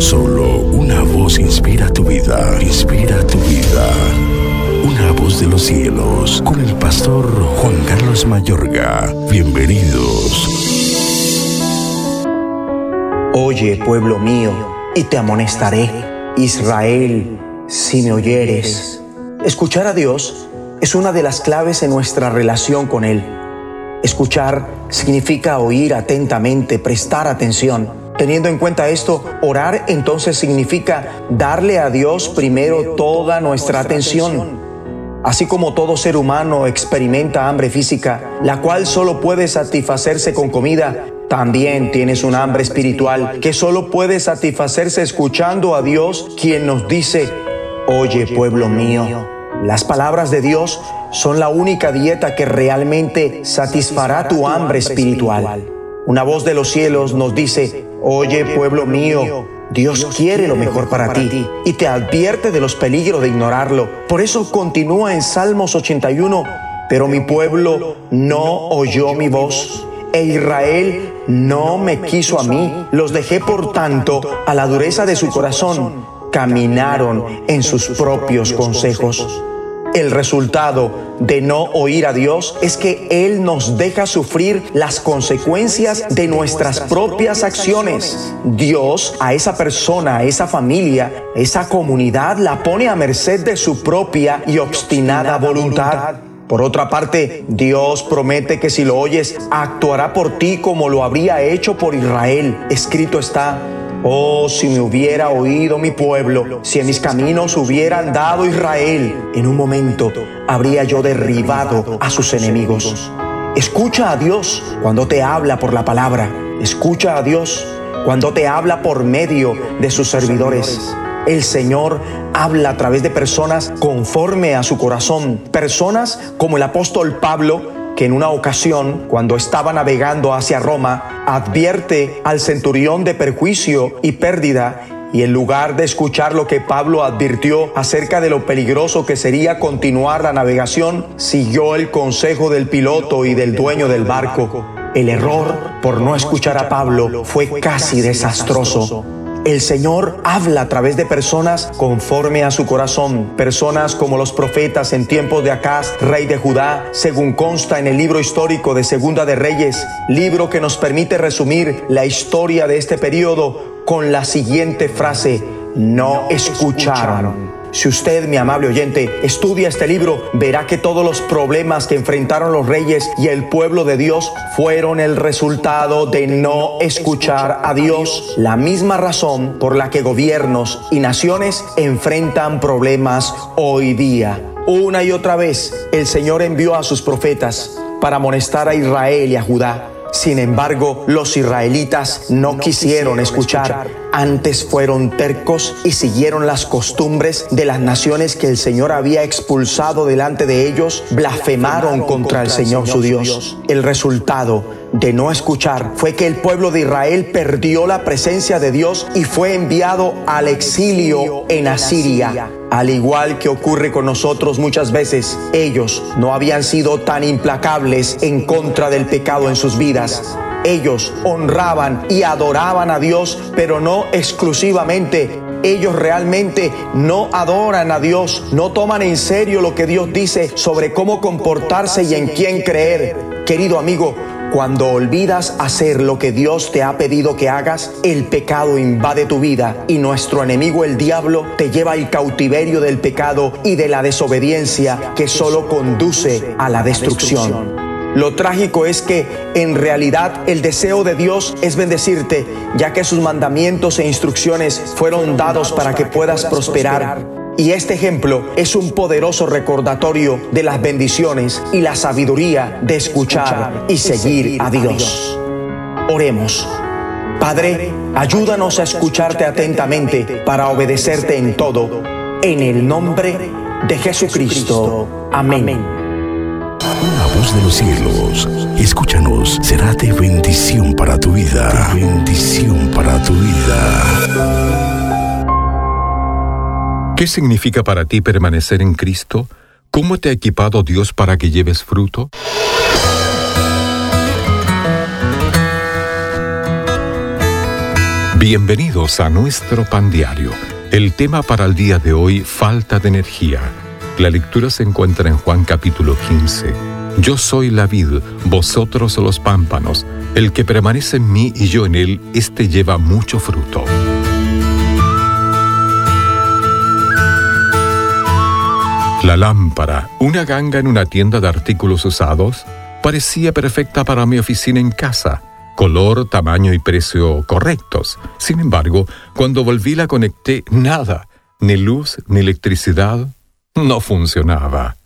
Solo una voz inspira tu vida, inspira tu vida. Una voz de los cielos, con el pastor Juan Carlos Mayorga. Bienvenidos. Oye, pueblo mío, y te amonestaré, Israel, si me oyeres. Escuchar a Dios es una de las claves en nuestra relación con Él. Escuchar significa oír atentamente, prestar atención. Teniendo en cuenta esto, orar entonces significa darle a Dios primero toda nuestra atención. Así como todo ser humano experimenta hambre física, la cual solo puede satisfacerse con comida, también tienes un hambre espiritual que solo puede satisfacerse escuchando a Dios, quien nos dice, oye pueblo mío, las palabras de Dios son la única dieta que realmente satisfará tu hambre espiritual. Una voz de los cielos nos dice, oye pueblo mío, Dios quiere lo mejor para ti y te advierte de los peligros de ignorarlo. Por eso continúa en Salmos 81, pero mi pueblo no oyó mi voz e Israel no me quiso a mí. Los dejé por tanto a la dureza de su corazón. Caminaron en sus propios consejos. El resultado de no oír a Dios es que Él nos deja sufrir las consecuencias de nuestras propias acciones. Dios a esa persona, a esa familia, esa comunidad la pone a merced de su propia y obstinada voluntad. Por otra parte, Dios promete que si lo oyes, actuará por ti como lo habría hecho por Israel. Escrito está, Oh, si me hubiera oído mi pueblo, si en mis caminos hubieran dado Israel, en un momento habría yo derribado a sus enemigos. Escucha a Dios cuando te habla por la palabra. Escucha a Dios cuando te habla por medio de sus servidores. El Señor habla a través de personas conforme a su corazón. Personas como el apóstol Pablo, que en una ocasión, cuando estaba navegando hacia Roma, advierte al centurión de perjuicio y pérdida y en lugar de escuchar lo que Pablo advirtió acerca de lo peligroso que sería continuar la navegación, siguió el consejo del piloto y del dueño del barco. El error por no escuchar a Pablo fue casi desastroso. El Señor habla a través de personas conforme a su corazón, personas como los profetas en tiempos de Acaz, rey de Judá, según consta en el libro histórico de Segunda de Reyes, libro que nos permite resumir la historia de este periodo con la siguiente frase, no escucharon. Si usted, mi amable oyente, estudia este libro, verá que todos los problemas que enfrentaron los reyes y el pueblo de Dios fueron el resultado de no escuchar a Dios. La misma razón por la que gobiernos y naciones enfrentan problemas hoy día. Una y otra vez el Señor envió a sus profetas para amonestar a Israel y a Judá. Sin embargo, los israelitas no quisieron escuchar antes fueron tercos y siguieron las costumbres de las naciones que el Señor había expulsado delante de ellos, blasfemaron contra el Señor su Dios. El resultado de no escuchar fue que el pueblo de Israel perdió la presencia de Dios y fue enviado al exilio en Asiria. Al igual que ocurre con nosotros muchas veces, ellos no habían sido tan implacables en contra del pecado en sus vidas ellos honraban y adoraban a Dios, pero no exclusivamente. Ellos realmente no adoran a Dios, no toman en serio lo que Dios dice sobre cómo comportarse y en quién creer. Querido amigo, cuando olvidas hacer lo que Dios te ha pedido que hagas, el pecado invade tu vida y nuestro enemigo el diablo te lleva al cautiverio del pecado y de la desobediencia que solo conduce a la destrucción. Lo trágico es que en realidad el deseo de Dios es bendecirte, ya que sus mandamientos e instrucciones fueron dados para que puedas prosperar. Y este ejemplo es un poderoso recordatorio de las bendiciones y la sabiduría de escuchar y seguir a Dios. Oremos. Padre, ayúdanos a escucharte atentamente para obedecerte en todo. En el nombre de Jesucristo. Amén de los cielos. Escúchanos, será de bendición para tu vida. bendición para tu vida. ¿Qué significa para ti permanecer en Cristo? ¿Cómo te ha equipado Dios para que lleves fruto? Bienvenidos a nuestro pan diario. El tema para el día de hoy, falta de energía. La lectura se encuentra en Juan capítulo 15. Yo soy la vid, vosotros los pámpanos. El que permanece en mí y yo en él, éste lleva mucho fruto. La lámpara, una ganga en una tienda de artículos usados, parecía perfecta para mi oficina en casa color, tamaño y precio correctos. Sin embargo, cuando volví la conecté, nada, ni luz ni electricidad, no funcionaba.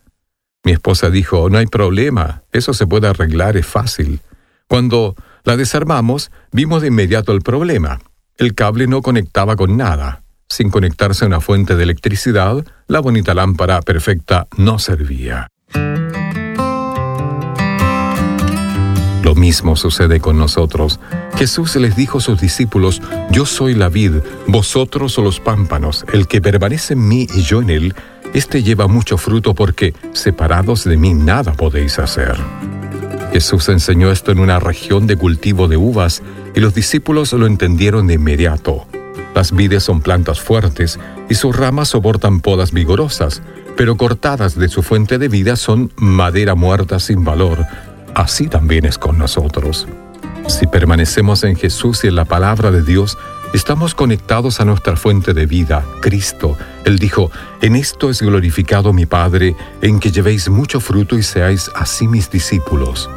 Mi esposa dijo, no hay problema, eso se puede arreglar, es fácil. Cuando la desarmamos, vimos de inmediato el problema. El cable no conectaba con nada. Sin conectarse a una fuente de electricidad, la bonita lámpara perfecta no servía. Lo mismo sucede con nosotros. Jesús les dijo a sus discípulos, Yo soy la vid, vosotros los pámpanos, el que permanece en mí y yo en él, éste lleva mucho fruto porque separados de mí nada podéis hacer. Jesús enseñó esto en una región de cultivo de uvas y los discípulos lo entendieron de inmediato. Las vides son plantas fuertes y sus ramas soportan podas vigorosas, pero cortadas de su fuente de vida son madera muerta sin valor así también es con nosotros. Si permanecemos en Jesús y en la palabra de Dios, estamos conectados a nuestra fuente de vida, Cristo. Él dijo, en esto es glorificado mi Padre, en que llevéis mucho fruto y seáis así mis discípulos.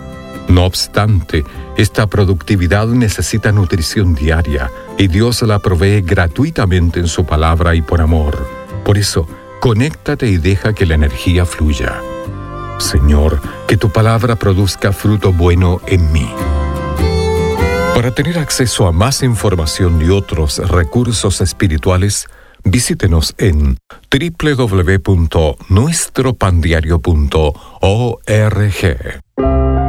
No obstante, esta productividad necesita nutrición diaria y Dios la provee gratuitamente en su palabra y por amor. Por eso, conéctate y deja que la energía fluya. Señor, que tu palabra produzca fruto bueno en mí. Para tener acceso a más información y otros recursos espirituales, visítenos en www.nuestropandiario.org.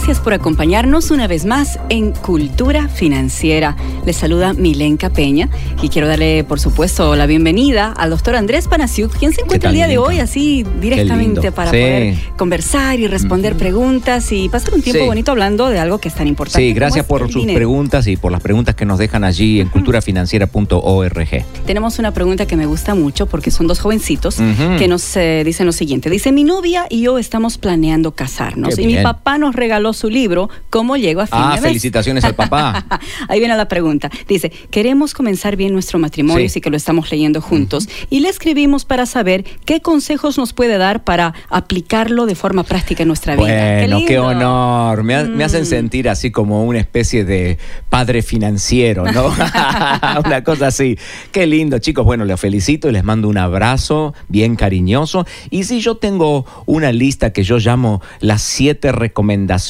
Gracias por acompañarnos una vez más en Cultura Financiera. Les saluda Milenka Peña y quiero darle, por supuesto, la bienvenida al doctor Andrés Panasiuk, quien se encuentra el día de hoy así directamente para poder conversar y responder preguntas y pasar un tiempo bonito hablando de algo que es tan importante. Sí, gracias por sus preguntas y por las preguntas que nos dejan allí en culturafinanciera.org. Tenemos una pregunta que me gusta mucho porque son dos jovencitos que nos eh, dicen lo siguiente. Dice, mi novia y yo estamos planeando casarnos y mi papá nos regaló regaló su libro, ¿Cómo llego a fin ah, de mes? felicitaciones al papá. Ahí viene la pregunta. Dice, queremos comenzar bien nuestro matrimonio, sí. que lo estamos leyendo juntos. Y le escribimos para saber qué consejos nos puede dar para aplicarlo de forma práctica en nuestra vida. Bueno, qué, honor. Me, me, hacen mm. sentir así como una especie de padre financiero, ¿no? una cosa así. Qué lindo, chicos. Bueno, les felicito y les mando un abrazo bien cariñoso. Y si yo tengo una lista que yo llamo las siete recomendaciones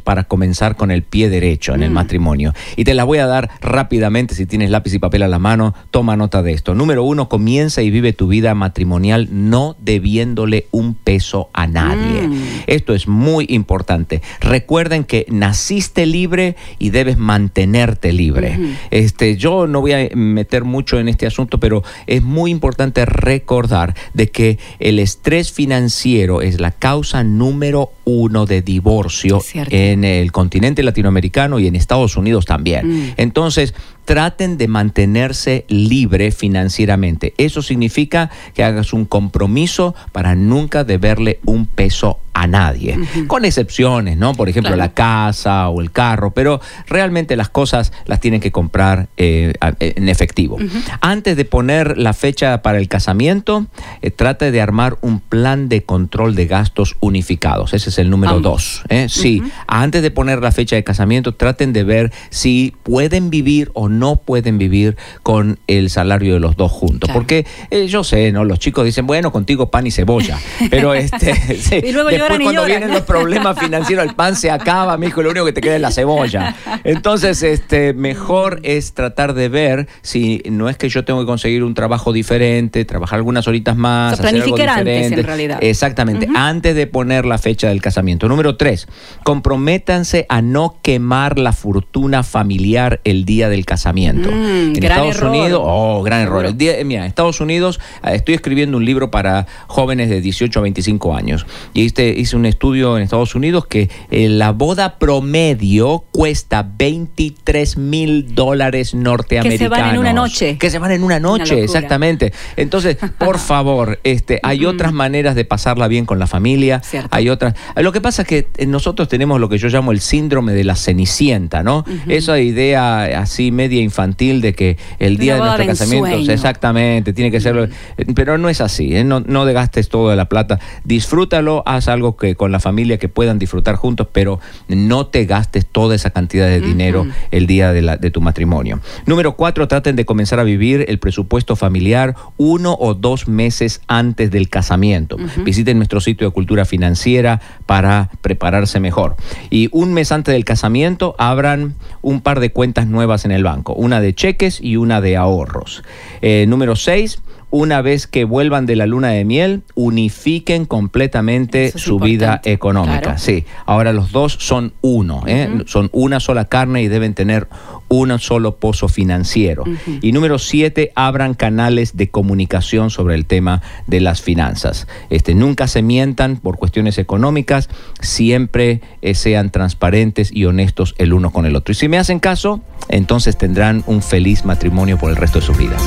para comenzar con el pie derecho en el mm. matrimonio. Y te las voy a dar rápidamente, si tienes lápiz y papel a la mano, toma nota de esto. Número uno, comienza y vive tu vida matrimonial no debiéndole un peso a nadie. Mm. Esto es muy importante. Recuerden que naciste libre y debes mantenerte libre. este, yo no voy a meter mucho en este asunto, pero es muy importante recordar de que el estrés financiero es la causa número uno de divorcio en el continente latinoamericano y en Estados Unidos también. Mm. Entonces, traten de mantenerse libre financieramente. Eso significa que hagas un compromiso para nunca deberle un peso a nadie, con excepciones, ¿no? Por ejemplo, la casa o el carro, pero realmente las cosas las tienen que comprar eh, en efectivo. Antes de poner la fecha para el casamiento, eh, trate de armar un plan de control de gastos unificados. Ese es el número dos. ¿eh? Sí, antes de poner la fecha de casamiento, traten de ver si pueden vivir o no pueden vivir con el salario de los dos juntos. Porque yo sé, ¿no? Los chicos dicen, bueno, contigo pan y cebolla, pero este... y luego Después cuando vienen los problemas financieros, el pan se acaba, mi hijo, lo único que te queda es la cebolla. Entonces, este, mejor es tratar de ver si no es que yo tengo que conseguir un trabajo diferente, trabajar algunas horitas más, o planificar antes en realidad. Exactamente, antes de poner la fecha del casamiento. Número tres, comprométanse a no quemar la fortuna familiar el día del casamiento casamiento. Mm, en Estados error. Unidos, oh, gran error. El día- mira, en Estados Unidos eh, estoy escribiendo un libro para jóvenes de 18 a 25 años. Y este, hice un estudio en Estados Unidos que eh, la boda promedio cuesta 23 mil dólares norteamericanos. una noche. Que se van en una noche, exactamente. Entonces, por favor, este, hay otras maneras de pasarla bien con la familia. Cierto. Hay otras. Lo que pasa es que eh, nosotros tenemos lo que yo llamo el síndrome de la cenicienta, ¿no? Esa idea así media infantil de que el día de nuestro de casamiento, exactamente, tiene que ser. Pero no es así, ¿eh? no, no gastes toda la plata. Disfrútalo, haz algo que con la familia que puedan disfrutar juntos, pero no te gastes toda esa cantidad de dinero el día de, la- de tu matrimonio. Número cuatro, traten de comenzar a vivir el presupuesto familiar uno o dos meses antes del casamiento. Visiten nuestro sitio de cultura financiera para prepararse mejor. Y un mes antes del casamiento, abran un par de cuentas nuevas en el banco, una de cheques y una de ahorros. Eh, número seis, una vez que vuelvan de la luna de miel, unifiquen completamente es su vida económica. claro. Sí, ahora los dos son uno, ¿eh? son una sola carne y deben tener un solo pozo financiero. Y número siete, abran canales de comunicación sobre el tema de las finanzas. Este, nunca se mientan por cuestiones económicas, siempre eh, sean transparentes y honestos el uno con el otro. Y si me hacen caso, entonces tendrán un feliz matrimonio por el resto de sus vidas.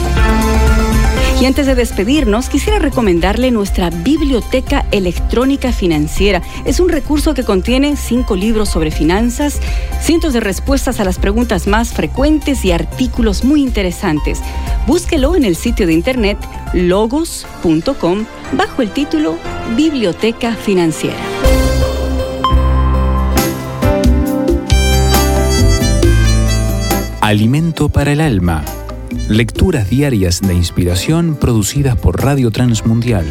Y antes de despedirnos, quisiera recomendarle nuestra biblioteca electrónica financiera. Es un recurso que contiene cinco libros sobre finanzas, cientos de respuestas a las preguntas más frecuentes y artículos muy interesantes. Búsquelo en el sitio de internet logos.com bajo el título Biblioteca Financiera. Alimento para el alma. Lecturas diarias de inspiración producidas por Radio Transmundial.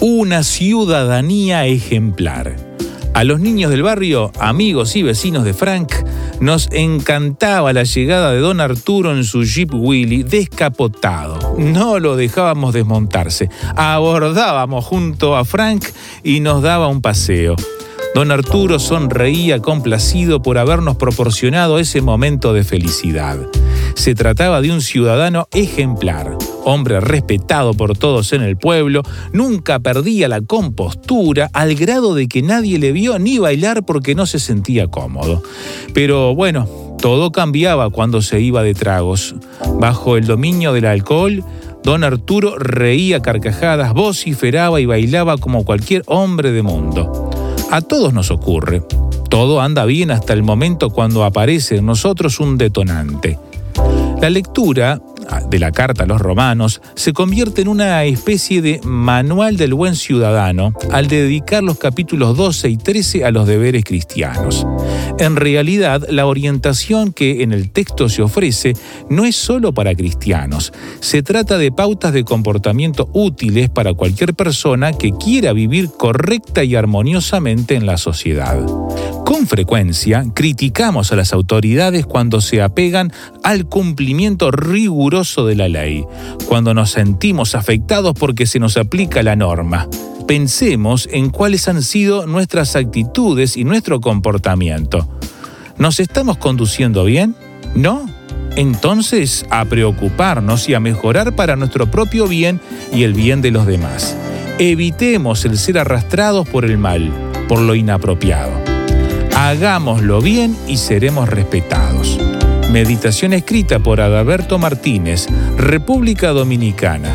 Una ciudadanía ejemplar. A los niños del barrio, amigos y vecinos de Frank, nos encantaba la llegada de don Arturo en su Jeep Willy descapotado. No lo dejábamos desmontarse. Abordábamos junto a Frank y nos daba un paseo. Don Arturo sonreía complacido por habernos proporcionado ese momento de felicidad. Se trataba de un ciudadano ejemplar, hombre respetado por todos en el pueblo, nunca perdía la compostura al grado de que nadie le vio ni bailar porque no se sentía cómodo. Pero bueno, todo cambiaba cuando se iba de tragos. Bajo el dominio del alcohol, don Arturo reía carcajadas, vociferaba y bailaba como cualquier hombre de mundo. A todos nos ocurre. Todo anda bien hasta el momento cuando aparece en nosotros un detonante. La lectura de la carta a los romanos se convierte en una especie de manual del buen ciudadano al dedicar los capítulos 12 y 13 a los deberes cristianos. En realidad, la orientación que en el texto se ofrece no es solo para cristianos, se trata de pautas de comportamiento útiles para cualquier persona que quiera vivir correcta y armoniosamente en la sociedad. Con frecuencia criticamos a las autoridades cuando se apegan al cumplimiento riguroso de la ley, cuando nos sentimos afectados porque se nos aplica la norma. Pensemos en cuáles han sido nuestras actitudes y nuestro comportamiento. ¿Nos estamos conduciendo bien? ¿No? Entonces, a preocuparnos y a mejorar para nuestro propio bien y el bien de los demás. Evitemos el ser arrastrados por el mal, por lo inapropiado. Hagámoslo bien y seremos respetados. Meditación escrita por Adalberto Martínez, República Dominicana.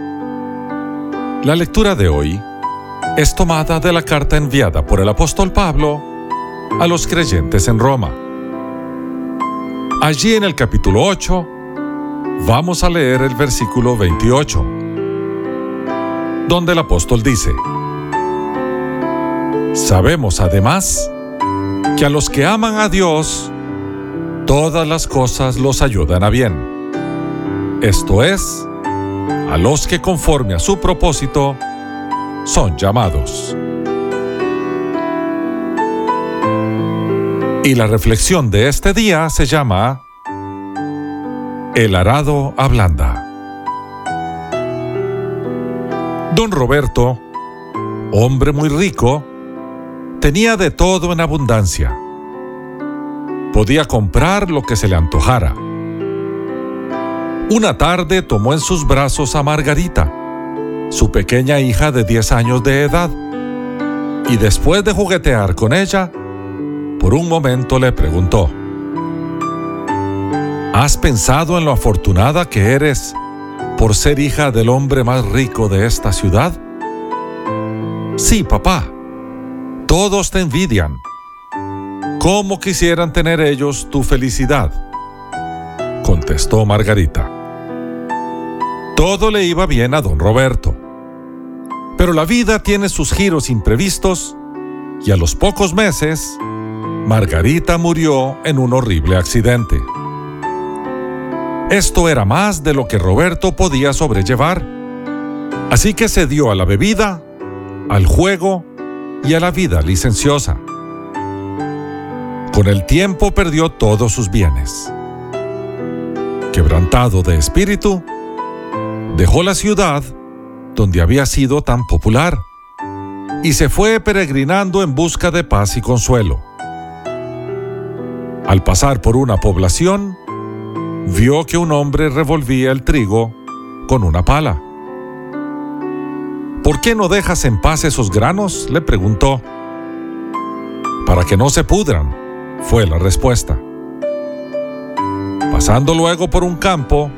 La lectura de hoy es tomada de la carta enviada por el apóstol Pablo a los creyentes en Roma. Allí en el capítulo 8 vamos a leer el versículo 28, donde el apóstol dice, Sabemos además que a los que aman a Dios, todas las cosas los ayudan a bien. Esto es, a los que conforme a su propósito son llamados. Y la reflexión de este día se llama El arado ablanda. Don Roberto, hombre muy rico, tenía de todo en abundancia. Podía comprar lo que se le antojara. Una tarde tomó en sus brazos a Margarita, su pequeña hija de 10 años de edad, y después de juguetear con ella, por un momento le preguntó, ¿Has pensado en lo afortunada que eres por ser hija del hombre más rico de esta ciudad? Sí, papá. Todos te envidian. ¿Cómo quisieran tener ellos tu felicidad? contestó Margarita. Todo le iba bien a don Roberto. Pero la vida tiene sus giros imprevistos y a los pocos meses, Margarita murió en un horrible accidente. Esto era más de lo que Roberto podía sobrellevar, así que se dio a la bebida, al juego y a la vida licenciosa. Con el tiempo perdió todos sus bienes. Quebrantado de espíritu, dejó la ciudad donde había sido tan popular y se fue peregrinando en busca de paz y consuelo. Al pasar por una población, vio que un hombre revolvía el trigo con una pala. ¿Por qué no dejas en paz esos granos? le preguntó. Para que no se pudran, fue la respuesta. Pasando luego por un campo,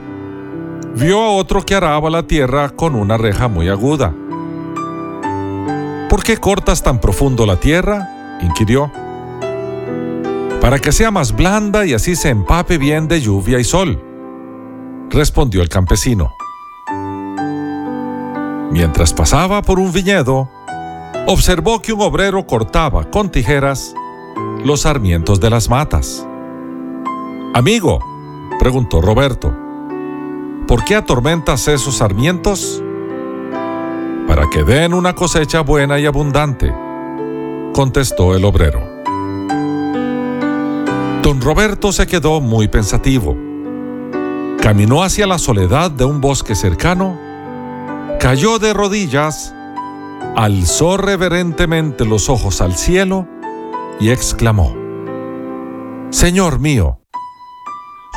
vio a otro que araba la tierra con una reja muy aguda. ¿Por qué cortas tan profundo la tierra? inquirió. Para que sea más blanda y así se empape bien de lluvia y sol, respondió el campesino. Mientras pasaba por un viñedo, observó que un obrero cortaba con tijeras los sarmientos de las matas. Amigo, preguntó Roberto, ¿por qué atormentas esos sarmientos? Para que den una cosecha buena y abundante, contestó el obrero. Don Roberto se quedó muy pensativo. Caminó hacia la soledad de un bosque cercano cayó de rodillas, alzó reverentemente los ojos al cielo y exclamó, Señor mío,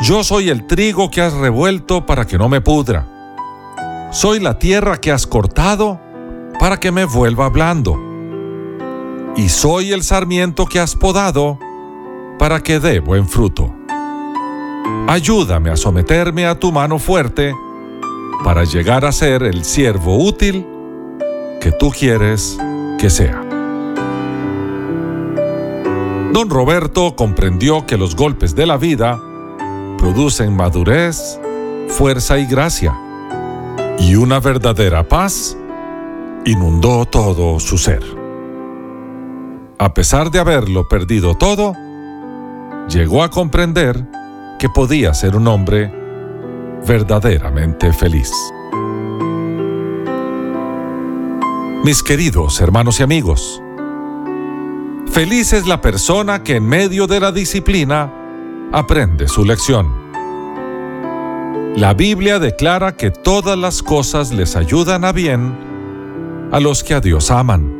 yo soy el trigo que has revuelto para que no me pudra. Soy la tierra que has cortado para que me vuelva blando. Y soy el sarmiento que has podado para que dé buen fruto. Ayúdame a someterme a tu mano fuerte para llegar a ser el siervo útil que tú quieres que sea. Don Roberto comprendió que los golpes de la vida producen madurez, fuerza y gracia, y una verdadera paz inundó todo su ser. A pesar de haberlo perdido todo, llegó a comprender que podía ser un hombre verdaderamente feliz. Mis queridos hermanos y amigos, feliz es la persona que en medio de la disciplina aprende su lección. La Biblia declara que todas las cosas les ayudan a bien a los que a Dios aman.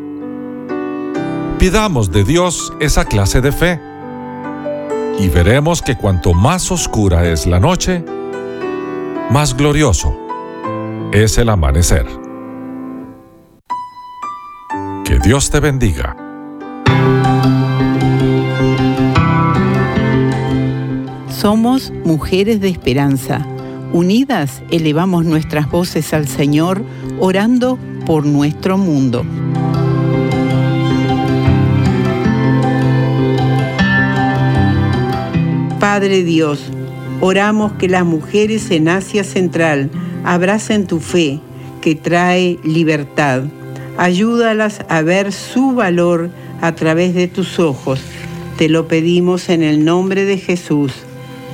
Pidamos de Dios esa clase de fe y veremos que cuanto más oscura es la noche, más glorioso es el amanecer. Que Dios te bendiga. Somos mujeres de esperanza Unidas elevamos nuestras voces al Señor, orando por nuestro mundo. Padre Dios, oramos que las mujeres en Asia Central abracen tu fe que trae libertad. Ayúdalas a ver su valor a través de tus ojos. Te lo pedimos en el nombre de Jesús.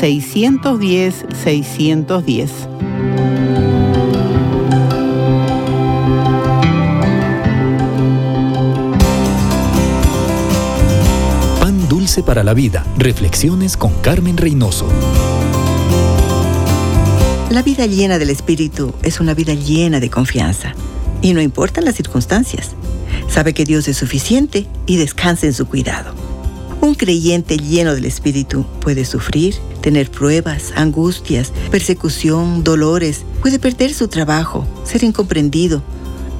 610 610. Pan dulce para la vida. Reflexiones con Carmen Reynoso. La vida llena del Espíritu es una vida llena de confianza. Y no importan las circunstancias. Sabe que Dios es suficiente y descansa en su cuidado. Un creyente lleno del Espíritu puede sufrir, tener pruebas, angustias, persecución, dolores, puede perder su trabajo, ser incomprendido.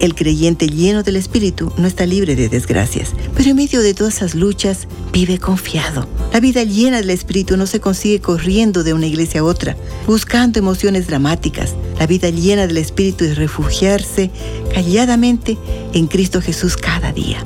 El creyente lleno del Espíritu no está libre de desgracias, pero en medio de todas esas luchas vive confiado. La vida llena del Espíritu no se consigue corriendo de una iglesia a otra, buscando emociones dramáticas. La vida llena del Espíritu es refugiarse calladamente en Cristo Jesús cada día.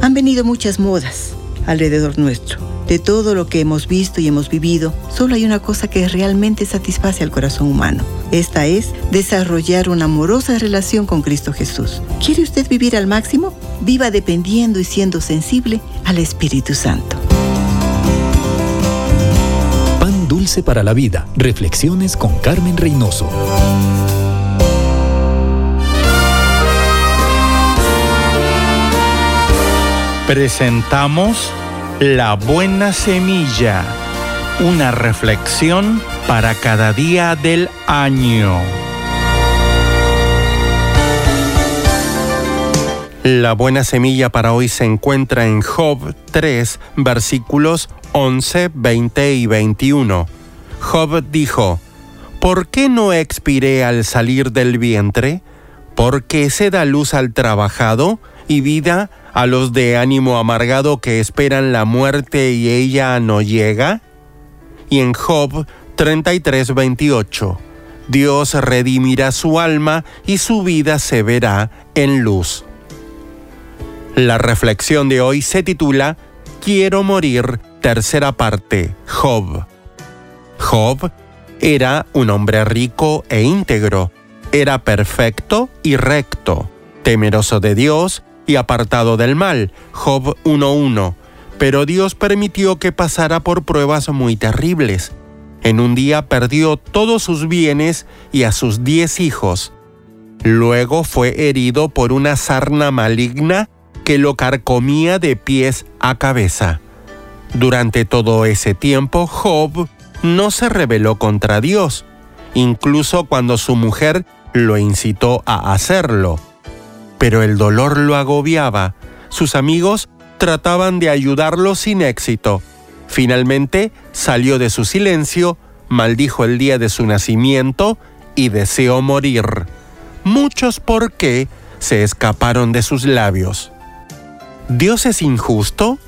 Han venido muchas modas alrededor nuestro. De todo lo que hemos visto y hemos vivido, solo hay una cosa que realmente satisface al corazón humano. Esta es desarrollar una amorosa relación con Cristo Jesús. ¿Quiere usted vivir al máximo? Viva dependiendo y siendo sensible al Espíritu Santo. Pan dulce para la vida. Reflexiones con Carmen Reynoso. Presentamos La Buena Semilla, una reflexión para cada día del año. La buena semilla para hoy se encuentra en Job 3, versículos 11, 20 y 21. Job dijo, ¿Por qué no expiré al salir del vientre? ¿Por qué se da luz al trabajado y vida a los de ánimo amargado que esperan la muerte y ella no llega? Y en Job 33, 28, Dios redimirá su alma y su vida se verá en luz. La reflexión de hoy se titula Quiero morir, tercera parte, Job. Job era un hombre rico e íntegro, era perfecto y recto, temeroso de Dios y apartado del mal, Job 1.1. Pero Dios permitió que pasara por pruebas muy terribles. En un día perdió todos sus bienes y a sus diez hijos. Luego fue herido por una sarna maligna que lo carcomía de pies a cabeza. Durante todo ese tiempo, Job no se rebeló contra Dios, incluso cuando su mujer lo incitó a hacerlo. Pero el dolor lo agobiaba. Sus amigos trataban de ayudarlo sin éxito. Finalmente salió de su silencio, maldijo el día de su nacimiento y deseó morir. Muchos por qué se escaparon de sus labios. ¿Dios es injusto?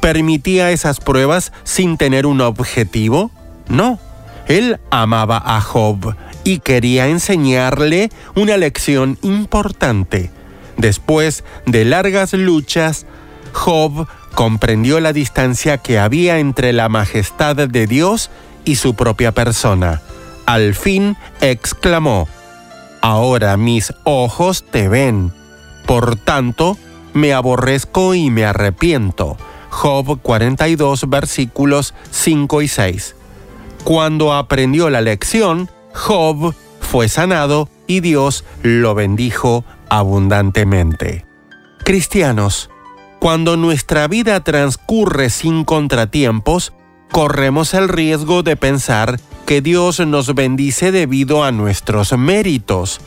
¿Permitía esas pruebas sin tener un objetivo? No. Él amaba a Job y quería enseñarle una lección importante. Después de largas luchas, Job comprendió la distancia que había entre la majestad de Dios y su propia persona. Al fin exclamó, Ahora mis ojos te ven. Por tanto, me aborrezco y me arrepiento. Job 42 versículos 5 y 6. Cuando aprendió la lección, Job fue sanado y Dios lo bendijo abundantemente. Cristianos, cuando nuestra vida transcurre sin contratiempos, corremos el riesgo de pensar que Dios nos bendice debido a nuestros méritos.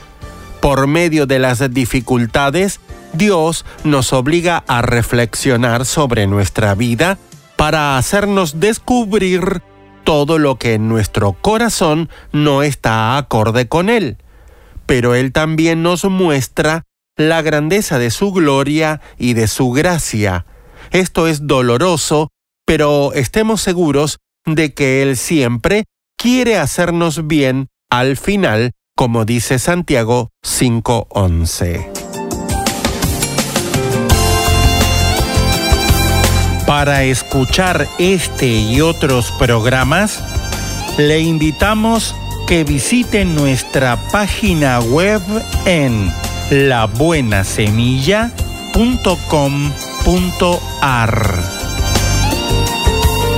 Por medio de las dificultades, Dios nos obliga a reflexionar sobre nuestra vida para hacernos descubrir todo lo que en nuestro corazón no está acorde con Él. Pero Él también nos muestra la grandeza de su gloria y de su gracia. Esto es doloroso, pero estemos seguros de que Él siempre quiere hacernos bien al final, como dice Santiago 5.11. Para escuchar este y otros programas, le invitamos que visite nuestra página web en labuenasemilla.com.ar.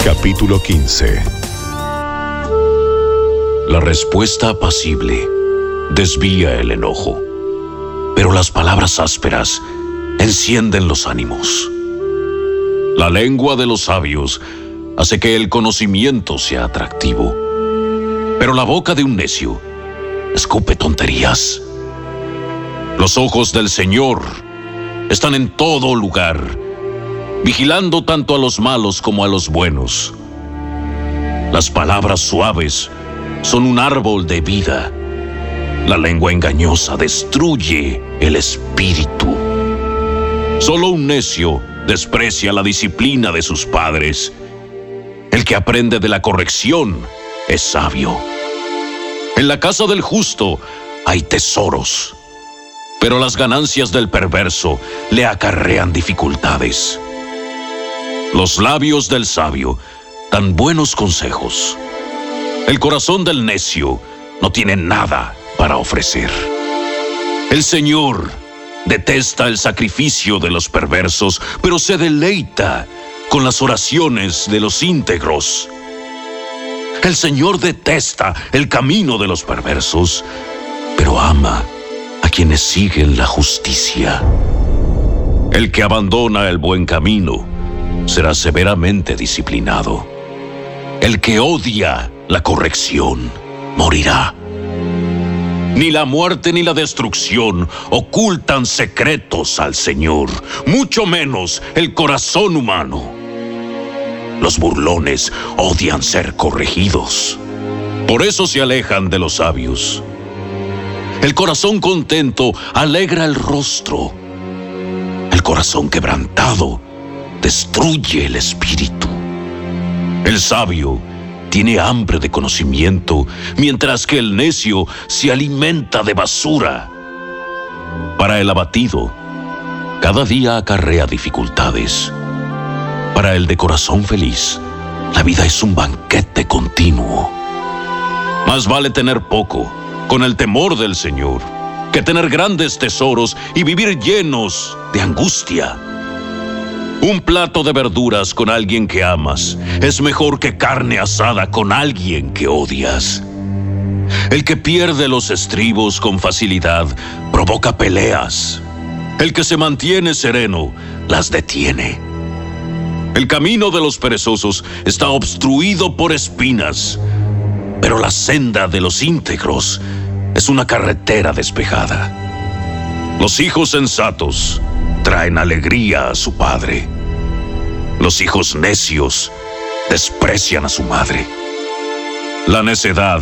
Capítulo 15 La respuesta apacible desvía el enojo, pero las palabras ásperas encienden los ánimos. La lengua de los sabios hace que el conocimiento sea atractivo, pero la boca de un necio escupe tonterías. Los ojos del Señor están en todo lugar, vigilando tanto a los malos como a los buenos. Las palabras suaves son un árbol de vida. La lengua engañosa destruye el espíritu. Solo un necio desprecia la disciplina de sus padres. El que aprende de la corrección es sabio. En la casa del justo hay tesoros, pero las ganancias del perverso le acarrean dificultades. Los labios del sabio dan buenos consejos. El corazón del necio no tiene nada para ofrecer. El Señor detesta el sacrificio de los perversos, pero se deleita con las oraciones de los íntegros. El Señor detesta el camino de los perversos, pero ama a quienes siguen la justicia. El que abandona el buen camino será severamente disciplinado. El que odia la corrección morirá. Ni la muerte ni la destrucción ocultan secretos al Señor, mucho menos el corazón humano. Los burlones odian ser corregidos. Por eso se alejan de los sabios. El corazón contento alegra el rostro. El corazón quebrantado destruye el espíritu. El sabio tiene hambre de conocimiento, mientras que el necio se alimenta de basura. Para el abatido, cada día acarrea dificultades. Para el de corazón feliz, la vida es un banquete continuo. Más vale tener poco, con el temor del Señor, que tener grandes tesoros y vivir llenos de angustia. Un plato de verduras con alguien que amas es mejor que carne asada con alguien que odias. El que pierde los estribos con facilidad provoca peleas. El que se mantiene sereno las detiene. El camino de los perezosos está obstruido por espinas, pero la senda de los íntegros es una carretera despejada. Los hijos sensatos traen alegría a su padre. Los hijos necios desprecian a su madre. La necedad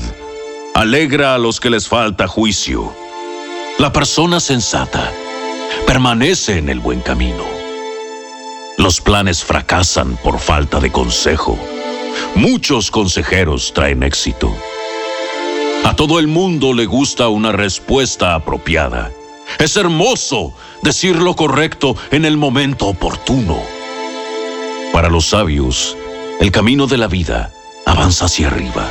alegra a los que les falta juicio. La persona sensata permanece en el buen camino. Los planes fracasan por falta de consejo. Muchos consejeros traen éxito. A todo el mundo le gusta una respuesta apropiada. Es hermoso decir lo correcto en el momento oportuno. Para los sabios, el camino de la vida avanza hacia arriba.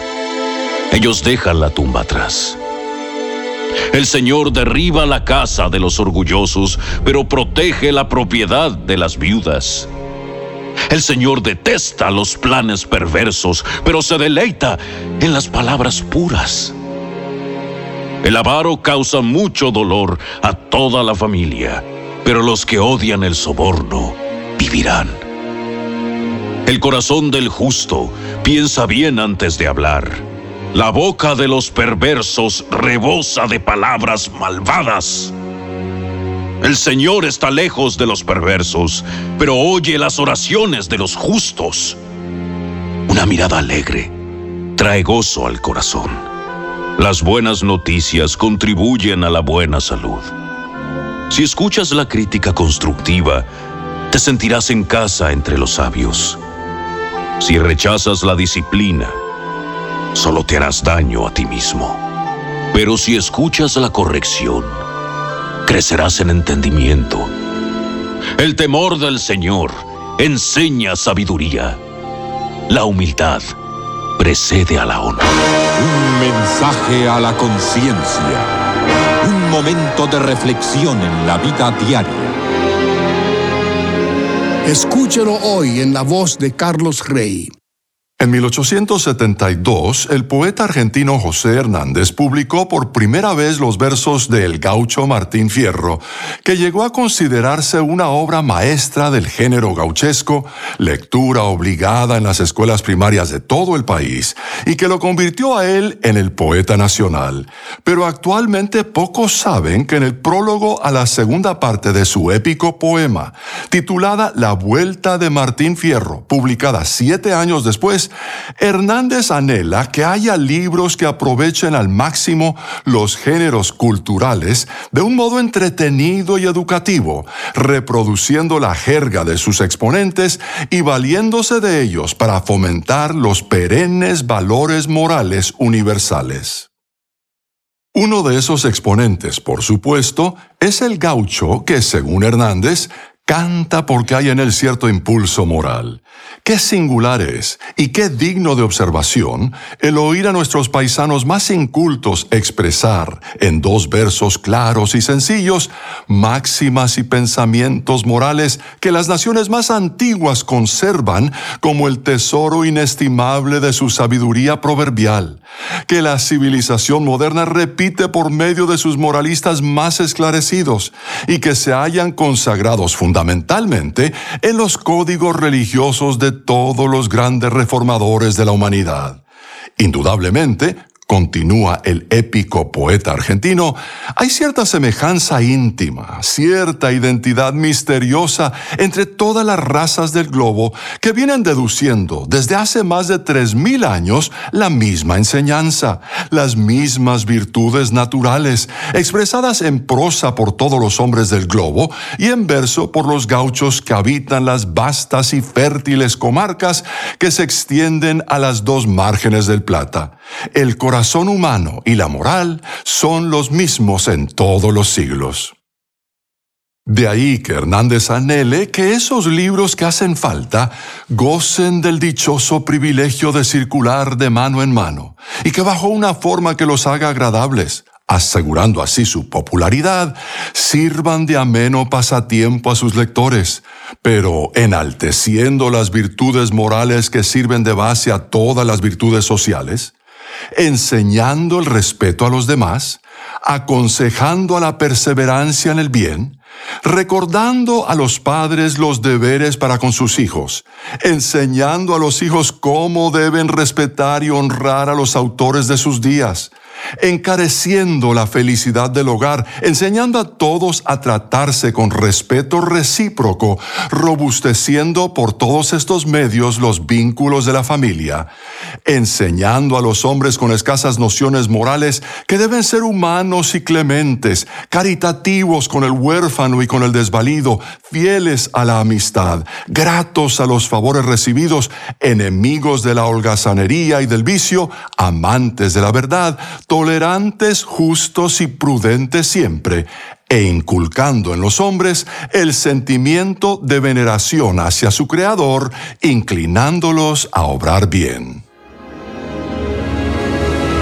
Ellos dejan la tumba atrás. El Señor derriba la casa de los orgullosos, pero protege la propiedad de las viudas. El Señor detesta los planes perversos, pero se deleita en las palabras puras. El avaro causa mucho dolor a toda la familia, pero los que odian el soborno vivirán. El corazón del justo piensa bien antes de hablar, La boca de los perversos rebosa de palabras malvadas. El Señor está lejos de los perversos, pero oye las oraciones de los justos. Una mirada alegre trae gozo al corazón. Las buenas noticias contribuyen a la buena salud. Si escuchas la crítica constructiva, te sentirás en casa entre los sabios. Si rechazas la disciplina, solo te harás daño a ti mismo. Pero si escuchas la corrección, crecerás en entendimiento. El temor del Señor enseña sabiduría. La humildad precede a la honra. Un mensaje a la conciencia. Un momento de reflexión en la vida diaria. Escúchelo hoy en la voz de Carlos Rey. En 1872, el poeta argentino José Hernández publicó por primera vez los versos de El gaucho Martín Fierro, que llegó a considerarse una obra maestra del género gauchesco, lectura obligada en las escuelas primarias de todo el país, y que lo convirtió a él en el poeta nacional. Pero actualmente pocos saben que en el prólogo a la segunda parte de su épico poema, titulada La Vuelta de Martín Fierro, publicada siete años después, Hernández anhela que haya libros que aprovechen al máximo los géneros culturales de un modo entretenido y educativo, reproduciendo la jerga de sus exponentes y valiéndose de ellos para fomentar los perennes valores morales universales. Uno de esos exponentes, por supuesto, es el gaucho que, según Hernández, canta porque hay en él cierto impulso moral. Qué singular es y qué digno de observación el oír a nuestros paisanos más incultos expresar en dos versos claros y sencillos máximas y pensamientos morales que las naciones más antiguas conservan como el tesoro inestimable de su sabiduría proverbial, que la civilización moderna repite por medio de sus moralistas más esclarecidos y que se hayan consagrados fundamentalmente en los códigos religiosos de todos los grandes reformadores de la humanidad. Indudablemente, continúa el épico poeta argentino, hay cierta semejanza íntima, cierta identidad misteriosa entre todas las razas del globo que vienen deduciendo desde hace más de 3.000 años la misma enseñanza, las mismas virtudes naturales, expresadas en prosa por todos los hombres del globo y en verso por los gauchos que habitan las vastas y fértiles comarcas que se extienden a las dos márgenes del Plata. El corazón humano y la moral son los mismos en todos los siglos. De ahí que Hernández anhele que esos libros que hacen falta gocen del dichoso privilegio de circular de mano en mano y que bajo una forma que los haga agradables, asegurando así su popularidad, sirvan de ameno pasatiempo a sus lectores, pero enalteciendo las virtudes morales que sirven de base a todas las virtudes sociales, enseñando el respeto a los demás, aconsejando a la perseverancia en el bien, recordando a los padres los deberes para con sus hijos, enseñando a los hijos cómo deben respetar y honrar a los autores de sus días, encareciendo la felicidad del hogar, enseñando a todos a tratarse con respeto recíproco, robusteciendo por todos estos medios los vínculos de la familia, enseñando a los hombres con escasas nociones morales que deben ser humanos y clementes, caritativos con el huérfano y con el desvalido, fieles a la amistad, gratos a los favores recibidos, enemigos de la holgazanería y del vicio, amantes de la verdad, tolerantes, justos y prudentes siempre, e inculcando en los hombres el sentimiento de veneración hacia su Creador, inclinándolos a obrar bien.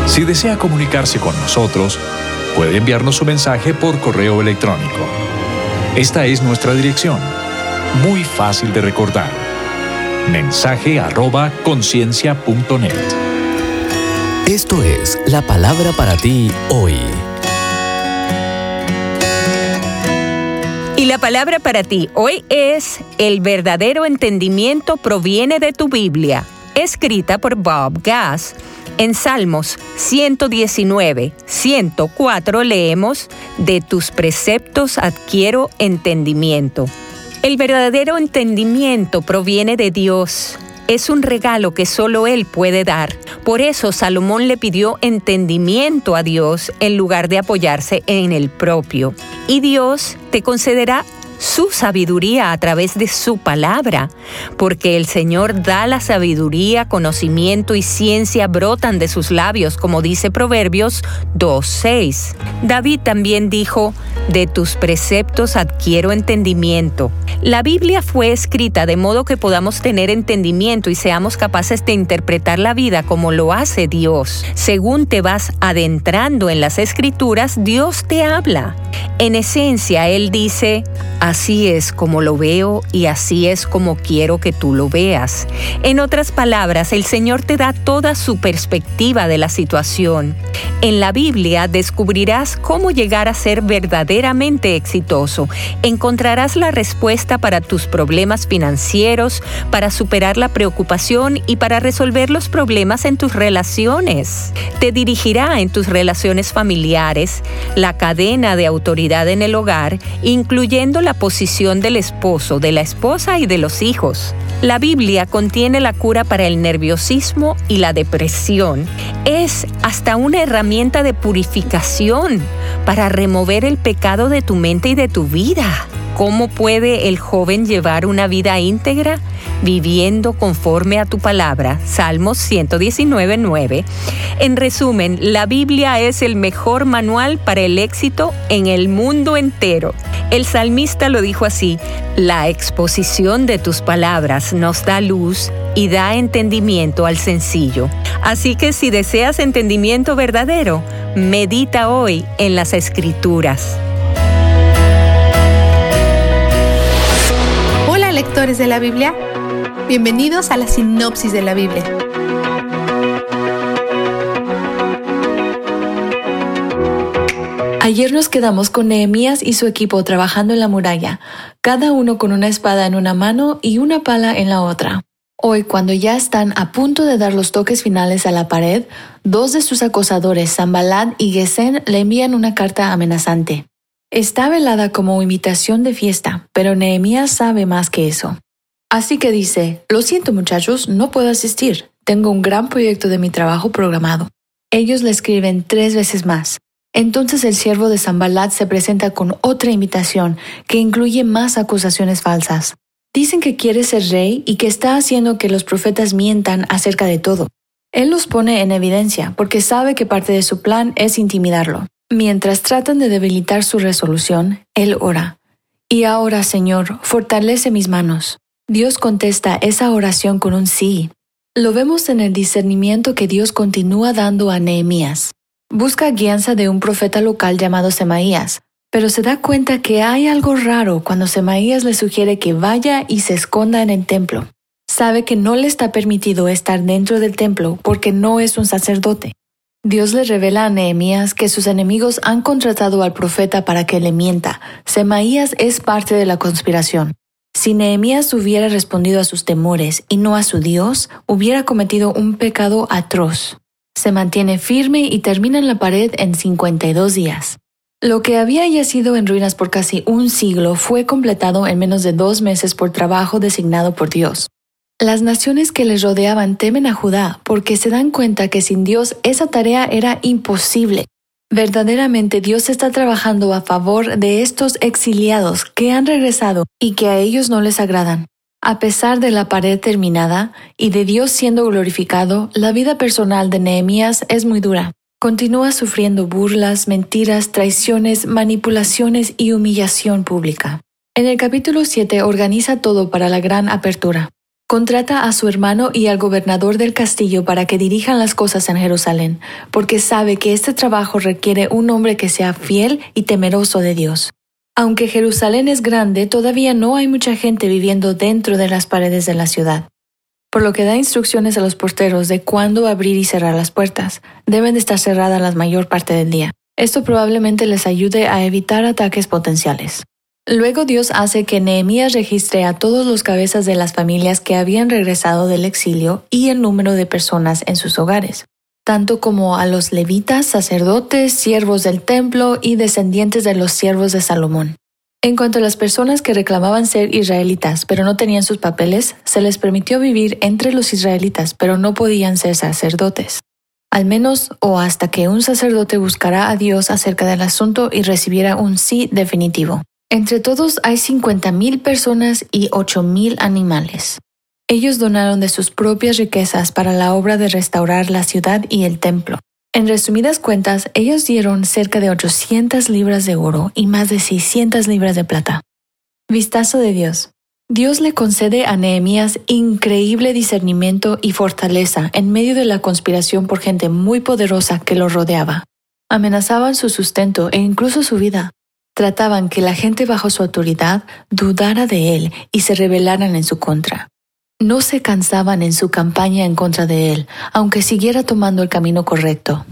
Si desea comunicarse con nosotros, puede enviarnos su mensaje por correo electrónico. Esta es nuestra dirección, muy fácil de recordar. Mensaje arroba conciencia.net. Esto es la palabra para ti hoy. Y la palabra para ti hoy es El verdadero entendimiento proviene de tu Biblia, escrita por Bob Gass En Salmos 119, 104 leemos, De tus preceptos adquiero entendimiento. El verdadero entendimiento proviene de Dios. Es un regalo que solo Él puede dar. Por eso Salomón le pidió entendimiento a Dios en lugar de apoyarse en el propio. Y Dios te concederá su sabiduría a través de su palabra, porque el Señor da la sabiduría, conocimiento y ciencia brotan de sus labios, como dice Proverbios 2.6. David también dijo, de tus preceptos adquiero entendimiento. La Biblia fue escrita de modo que podamos tener entendimiento y seamos capaces de interpretar la vida como lo hace Dios. Según te vas adentrando en las escrituras, Dios te habla. En esencia, Él dice, Así es como lo veo y así es como quiero que tú lo veas. En otras palabras, el Señor te da toda su perspectiva de la situación. En la Biblia descubrirás cómo llegar a ser verdaderamente exitoso. Encontrarás la respuesta para tus problemas financieros, para superar la preocupación y para resolver los problemas en tus relaciones. Te dirigirá en tus relaciones familiares, la cadena de autoridad en el hogar, incluyendo la posición del esposo, de la esposa y de los hijos. La Biblia contiene la cura para el nerviosismo y la depresión. Es hasta una herramienta de purificación para remover el pecado de tu mente y de tu vida. ¿Cómo puede el joven llevar una vida íntegra? Viviendo conforme a tu palabra. Salmos 119, En resumen, la Biblia es el mejor manual para el éxito en el mundo entero. El salmista lo dijo así, la exposición de tus palabras nos da luz y da entendimiento al sencillo. Así que si deseas entendimiento verdadero, medita hoy en las escrituras. lectores de la Biblia, bienvenidos a la sinopsis de la Biblia. Ayer nos quedamos con Nehemías y su equipo trabajando en la muralla, cada uno con una espada en una mano y una pala en la otra. Hoy, cuando ya están a punto de dar los toques finales a la pared, dos de sus acosadores, Zambalat y Gesén, le envían una carta amenazante. Está velada como imitación de fiesta, pero Nehemías sabe más que eso. Así que dice, lo siento muchachos, no puedo asistir. Tengo un gran proyecto de mi trabajo programado. Ellos le escriben tres veces más. Entonces el siervo de Zambalat se presenta con otra invitación que incluye más acusaciones falsas. Dicen que quiere ser rey y que está haciendo que los profetas mientan acerca de todo. Él los pone en evidencia porque sabe que parte de su plan es intimidarlo. Mientras tratan de debilitar su resolución, él ora. Y ahora, Señor, fortalece mis manos. Dios contesta esa oración con un sí. Lo vemos en el discernimiento que Dios continúa dando a Nehemías. Busca guianza de un profeta local llamado Semaías, pero se da cuenta que hay algo raro cuando Semaías le sugiere que vaya y se esconda en el templo. Sabe que no le está permitido estar dentro del templo porque no es un sacerdote. Dios le revela a Nehemías que sus enemigos han contratado al profeta para que le mienta. Semaías es parte de la conspiración. Si Nehemías hubiera respondido a sus temores y no a su Dios, hubiera cometido un pecado atroz. Se mantiene firme y termina en la pared en 52 días. Lo que había yacido en ruinas por casi un siglo fue completado en menos de dos meses por trabajo designado por Dios. Las naciones que les rodeaban temen a Judá porque se dan cuenta que sin Dios esa tarea era imposible. Verdaderamente Dios está trabajando a favor de estos exiliados que han regresado y que a ellos no les agradan. A pesar de la pared terminada y de Dios siendo glorificado, la vida personal de Nehemías es muy dura. Continúa sufriendo burlas, mentiras, traiciones, manipulaciones y humillación pública. En el capítulo 7 organiza todo para la gran apertura. Contrata a su hermano y al gobernador del castillo para que dirijan las cosas en Jerusalén, porque sabe que este trabajo requiere un hombre que sea fiel y temeroso de Dios. Aunque Jerusalén es grande, todavía no hay mucha gente viviendo dentro de las paredes de la ciudad. Por lo que da instrucciones a los porteros de cuándo abrir y cerrar las puertas. Deben de estar cerradas la mayor parte del día. Esto probablemente les ayude a evitar ataques potenciales. Luego Dios hace que Nehemías registre a todos los cabezas de las familias que habían regresado del exilio y el número de personas en sus hogares. Tanto como a los levitas, sacerdotes, siervos del templo y descendientes de los siervos de Salomón. En cuanto a las personas que reclamaban ser israelitas pero no tenían sus papeles, se les permitió vivir entre los israelitas pero no podían ser sacerdotes. Al menos o hasta que un sacerdote buscara a Dios acerca del asunto y recibiera un sí definitivo. Entre todos hay 50.000 personas y 8.000 animales. Ellos donaron de sus propias riquezas para la obra de restaurar la ciudad y el templo. En resumidas cuentas, ellos dieron cerca de 800 libras de oro y más de 600 libras de plata. Vistazo de Dios. Dios le concede a Nehemías increíble discernimiento y fortaleza en medio de la conspiración por gente muy poderosa que lo rodeaba. Amenazaban su sustento e incluso su vida. Trataban que la gente bajo su autoridad dudara de él y se rebelaran en su contra. No se cansaban en su campaña en contra de él, aunque siguiera tomando el camino correcto.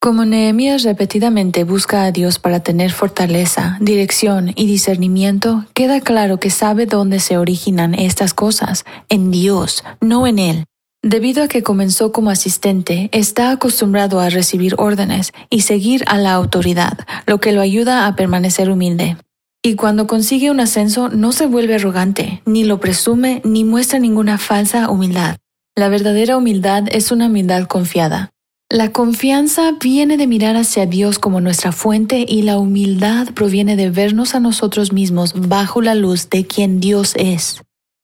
Como Nehemías repetidamente busca a Dios para tener fortaleza, dirección y discernimiento, queda claro que sabe dónde se originan estas cosas, en Dios, no en él. Debido a que comenzó como asistente, está acostumbrado a recibir órdenes y seguir a la autoridad, lo que lo ayuda a permanecer humilde. Y cuando consigue un ascenso no se vuelve arrogante, ni lo presume, ni muestra ninguna falsa humildad. La verdadera humildad es una humildad confiada. La confianza viene de mirar hacia Dios como nuestra fuente y la humildad proviene de vernos a nosotros mismos bajo la luz de quien Dios es.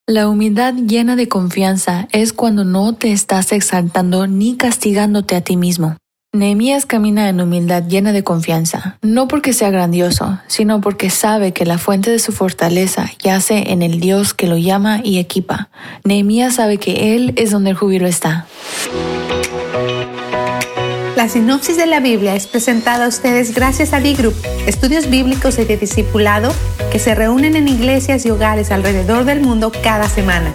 La humildad llena de confianza es cuando no te estás exaltando ni castigándote a ti mismo. Nehemías camina en humildad llena de confianza, no porque sea grandioso, sino porque sabe que la fuente de su fortaleza yace en el Dios que lo llama y equipa. Nehemías sabe que Él es donde el júbilo está. La sinopsis de la Biblia es presentada a ustedes gracias a B-Group, estudios bíblicos y de discipulado que se reúnen en iglesias y hogares alrededor del mundo cada semana.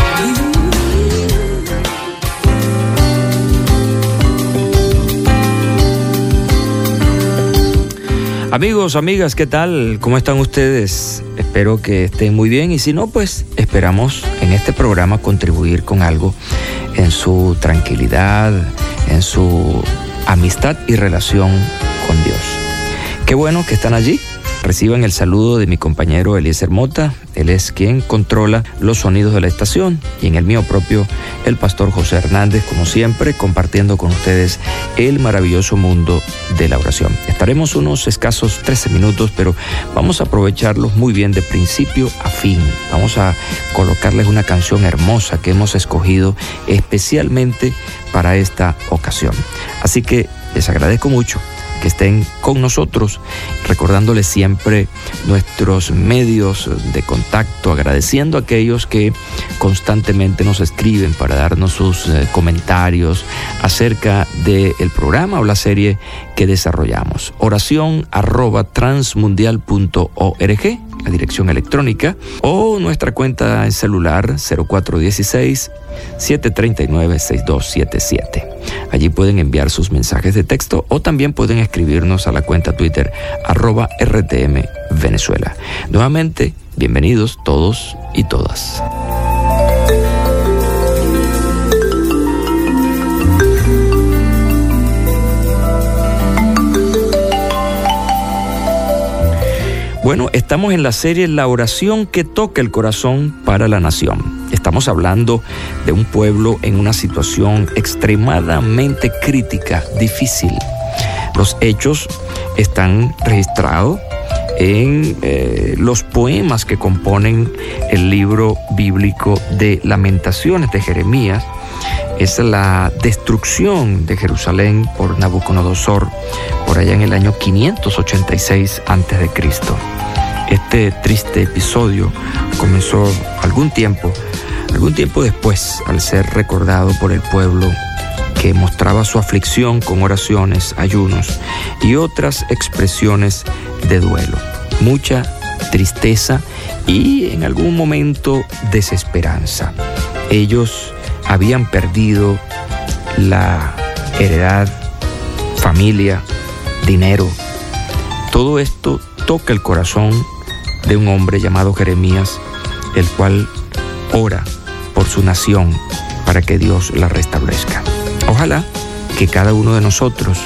Amigos, amigas, ¿qué tal? ¿Cómo están ustedes? Espero que estén muy bien y si no, pues esperamos en este programa contribuir con algo en su tranquilidad, en su amistad y relación con Dios. Qué bueno que están allí Reciban el saludo de mi compañero Eliezer Mota, él es quien controla los sonidos de la estación y en el mío propio el pastor José Hernández, como siempre, compartiendo con ustedes el maravilloso mundo de la oración. Estaremos unos escasos 13 minutos, pero vamos a aprovecharlos muy bien de principio a fin. Vamos a colocarles una canción hermosa que hemos escogido especialmente para esta ocasión. Así que les agradezco mucho que estén con nosotros, recordándoles siempre nuestros medios de contacto, agradeciendo a aquellos que constantemente nos escriben para darnos sus eh, comentarios acerca del programa o la serie que desarrollamos. Oración arroba transmundial.org la dirección electrónica o nuestra cuenta en celular 0416 739 6277. Allí pueden enviar sus mensajes de texto o también pueden escribirnos a la cuenta Twitter arroba RTM Venezuela. Nuevamente, bienvenidos todos y todas. Bueno, estamos en la serie La oración que toca el corazón para la nación. Estamos hablando de un pueblo en una situación extremadamente crítica, difícil. Los hechos están registrados en eh, los poemas que componen el libro bíblico de lamentaciones de Jeremías. Es la destrucción de Jerusalén por Nabucodonosor por allá en el año 586 a.C. Este triste episodio comenzó algún tiempo Algún tiempo después, al ser recordado por el pueblo que mostraba su aflicción con oraciones, ayunos y otras expresiones de duelo, mucha tristeza y en algún momento desesperanza. Ellos habían perdido la heredad, familia, dinero. Todo esto toca el corazón de un hombre llamado Jeremías, el cual ora por su nación para que Dios la restablezca. Ojalá que cada uno de nosotros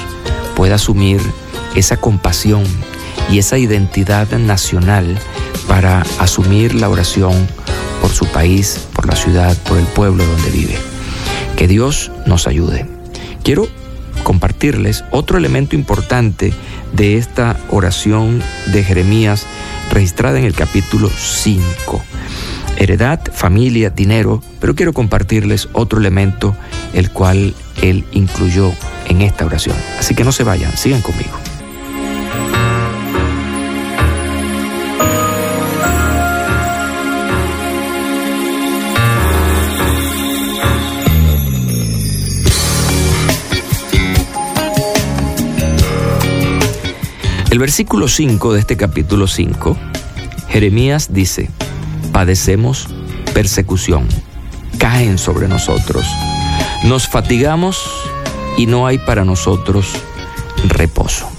pueda asumir esa compasión y esa identidad nacional para asumir la oración por su país, por la ciudad, por el pueblo donde vive. Que Dios nos ayude. Quiero compartirles otro elemento importante de esta oración de Jeremías registrada en el capítulo 5. Heredad, familia, dinero, pero quiero compartirles otro elemento el cual él incluyó en esta oración. Así que no se vayan, sigan conmigo. El versículo 5 de este capítulo 5, Jeremías dice, padecemos persecución, caen sobre nosotros, nos fatigamos y no hay para nosotros reposo.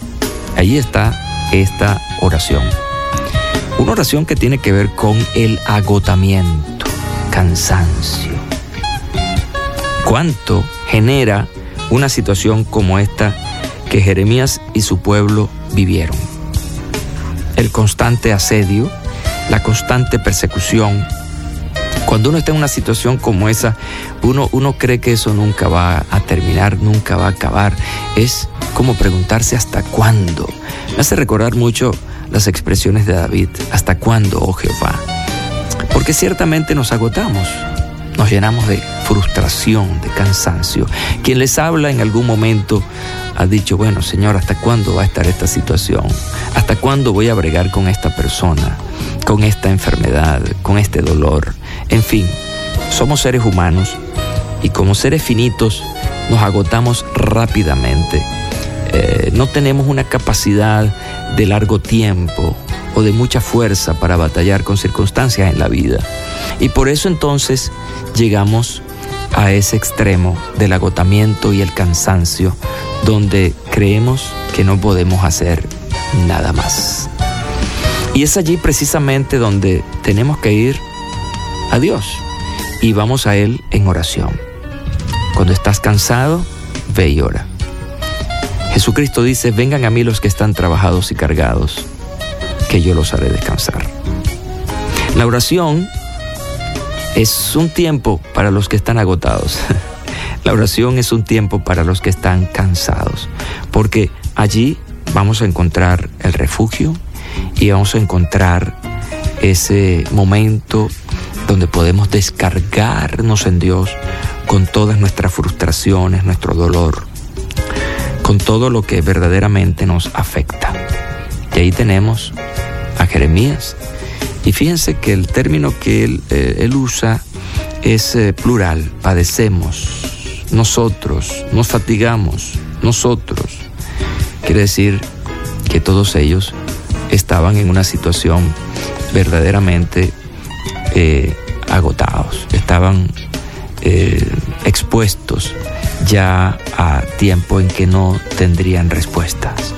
Allí está esta oración. Una oración que tiene que ver con el agotamiento, cansancio. ¿Cuánto genera una situación como esta que Jeremías y su pueblo vivieron. El constante asedio, la constante persecución. Cuando uno está en una situación como esa, uno, uno cree que eso nunca va a terminar, nunca va a acabar. Es como preguntarse hasta cuándo. Me hace recordar mucho las expresiones de David, ¿hasta cuándo, oh Jehová? Porque ciertamente nos agotamos, nos llenamos de frustración, de cansancio. Quien les habla en algún momento ha dicho, bueno, Señor, ¿hasta cuándo va a estar esta situación? ¿Hasta cuándo voy a bregar con esta persona, con esta enfermedad, con este dolor? En fin, somos seres humanos y como seres finitos nos agotamos rápidamente. Eh, no tenemos una capacidad de largo tiempo o de mucha fuerza para batallar con circunstancias en la vida. Y por eso entonces llegamos a ese extremo del agotamiento y el cansancio, donde creemos que no podemos hacer nada más. Y es allí precisamente donde tenemos que ir a Dios y vamos a Él en oración. Cuando estás cansado, ve y ora. Jesucristo dice, vengan a mí los que están trabajados y cargados, que yo los haré descansar. La oración es un tiempo para los que están agotados. La oración es un tiempo para los que están cansados, porque allí vamos a encontrar el refugio y vamos a encontrar ese momento donde podemos descargarnos en Dios con todas nuestras frustraciones, nuestro dolor, con todo lo que verdaderamente nos afecta. Y ahí tenemos a Jeremías. Y fíjense que el término que él, eh, usa es eh, plural, padecemos, nosotros, nos fatigamos, nosotros. Quiere decir que todos ellos estaban en una situación verdaderamente eh, agotados, estaban expuestos ya a tiempo en que no tendrían respuestas.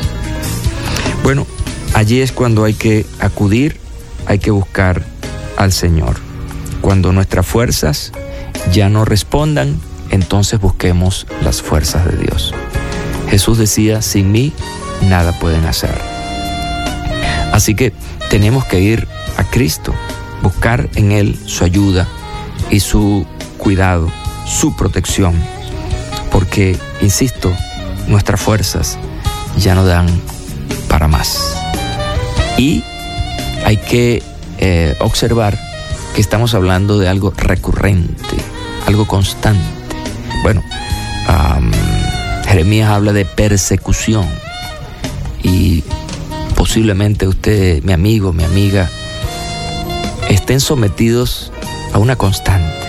Bueno, allí es cuando hay que acudir, hay que buscar al Señor. Cuando nuestras fuerzas ya no respondan, entonces busquemos las fuerzas de Dios. Jesús decía, sin mí nada pueden hacer. Así que tenemos que ir a Cristo, buscar en Él su ayuda y su cuidado, su protección, porque, insisto, nuestras fuerzas ya no dan para más. Y hay que eh, observar que estamos hablando de algo recurrente, algo constante. Bueno, Jeremías habla de persecución y posiblemente usted, mi amigo, mi amiga, estén sometidos a una constante,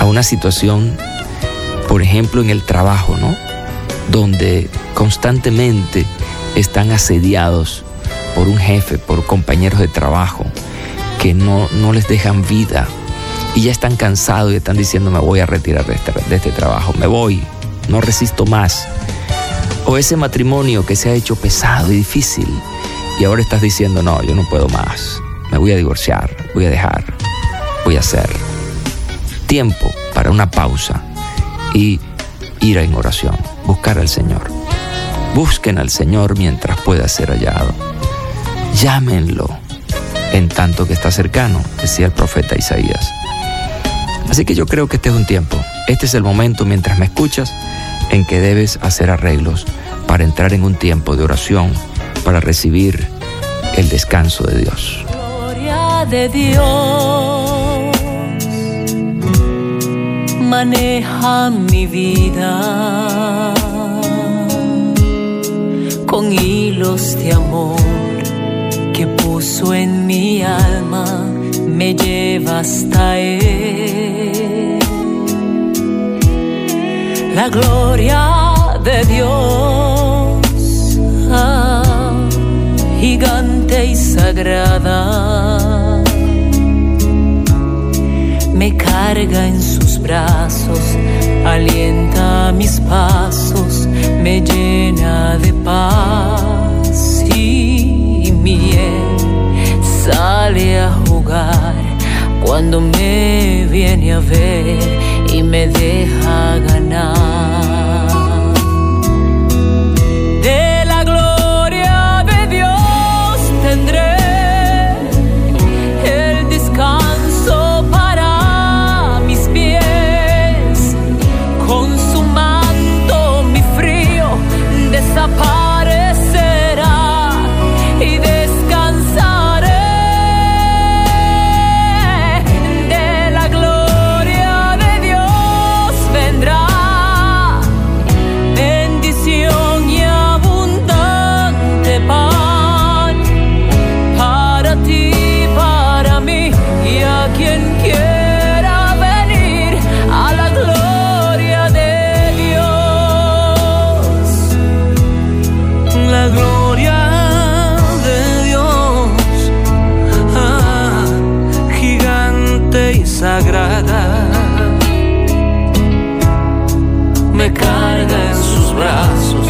a una situación, por ejemplo, en el trabajo, ¿no? Donde constantemente están asediados por un jefe, por compañeros de trabajo, que no, no les dejan vida y ya están cansados y están diciendo me voy a retirar de este, de este trabajo, me voy, no resisto más. O ese matrimonio que se ha hecho pesado y difícil y ahora estás diciendo no, yo no puedo más, me voy a divorciar, voy a dejar, voy a hacer. Tiempo para una pausa y ir en oración, buscar al Señor. Busquen al Señor mientras pueda ser hallado. Llámenlo en tanto que está cercano, decía el profeta Isaías. Así que yo creo que este es un tiempo, este es el momento mientras me escuchas en que debes hacer arreglos para entrar en un tiempo de oración, para recibir el descanso de Dios. Gloria de Dios maneja mi vida con hilos de amor puso en mi alma, me lleva hasta Él. La gloria de Dios, ah, gigante y sagrada, me carga en sus brazos, alienta mis pasos, me llena de paz y miel, sale a jugar cuando me viene a ver y me deja ganar. Gigante y sagrada me carga en sus brazos,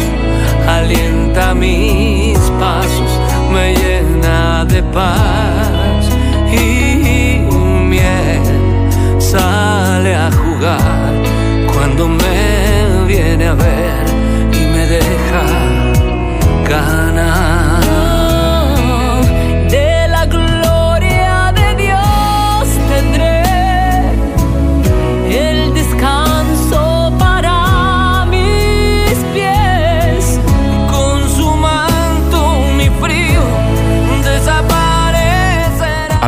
alienta mis pasos, me llena de paz y miel sale a jugar cuando me viene a ver y me deja ganar.